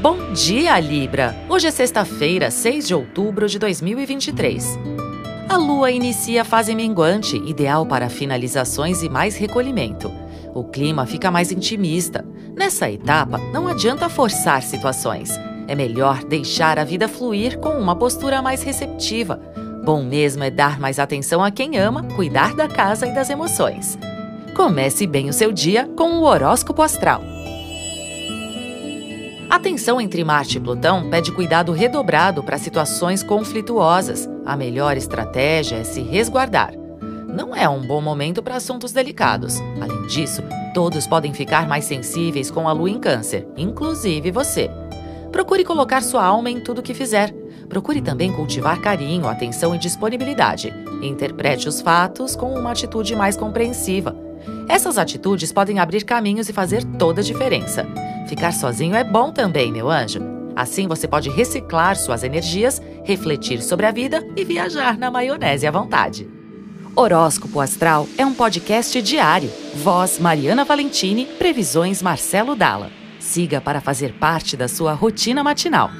Bom dia, Libra! Hoje é sexta-feira, 6 de outubro de 2023. A lua inicia a fase minguante, ideal para finalizações e mais recolhimento. O clima fica mais intimista. Nessa etapa, não adianta forçar situações. É melhor deixar a vida fluir com uma postura mais receptiva. Bom mesmo é dar mais atenção a quem ama, cuidar da casa e das emoções. Comece bem o seu dia com o horóscopo astral. A tensão entre Marte e Plutão pede cuidado redobrado para situações conflituosas. A melhor estratégia é se resguardar. Não é um bom momento para assuntos delicados. Além disso, todos podem ficar mais sensíveis com a lua em Câncer, inclusive você. Procure colocar sua alma em tudo que fizer. Procure também cultivar carinho, atenção e disponibilidade. Interprete os fatos com uma atitude mais compreensiva. Essas atitudes podem abrir caminhos e fazer toda a diferença. Ficar sozinho é bom também, meu anjo. Assim você pode reciclar suas energias, refletir sobre a vida e viajar na maionese à vontade. Horóscopo Astral é um podcast diário. Voz Mariana Valentini, previsões Marcelo Dalla. Siga para fazer parte da sua rotina matinal.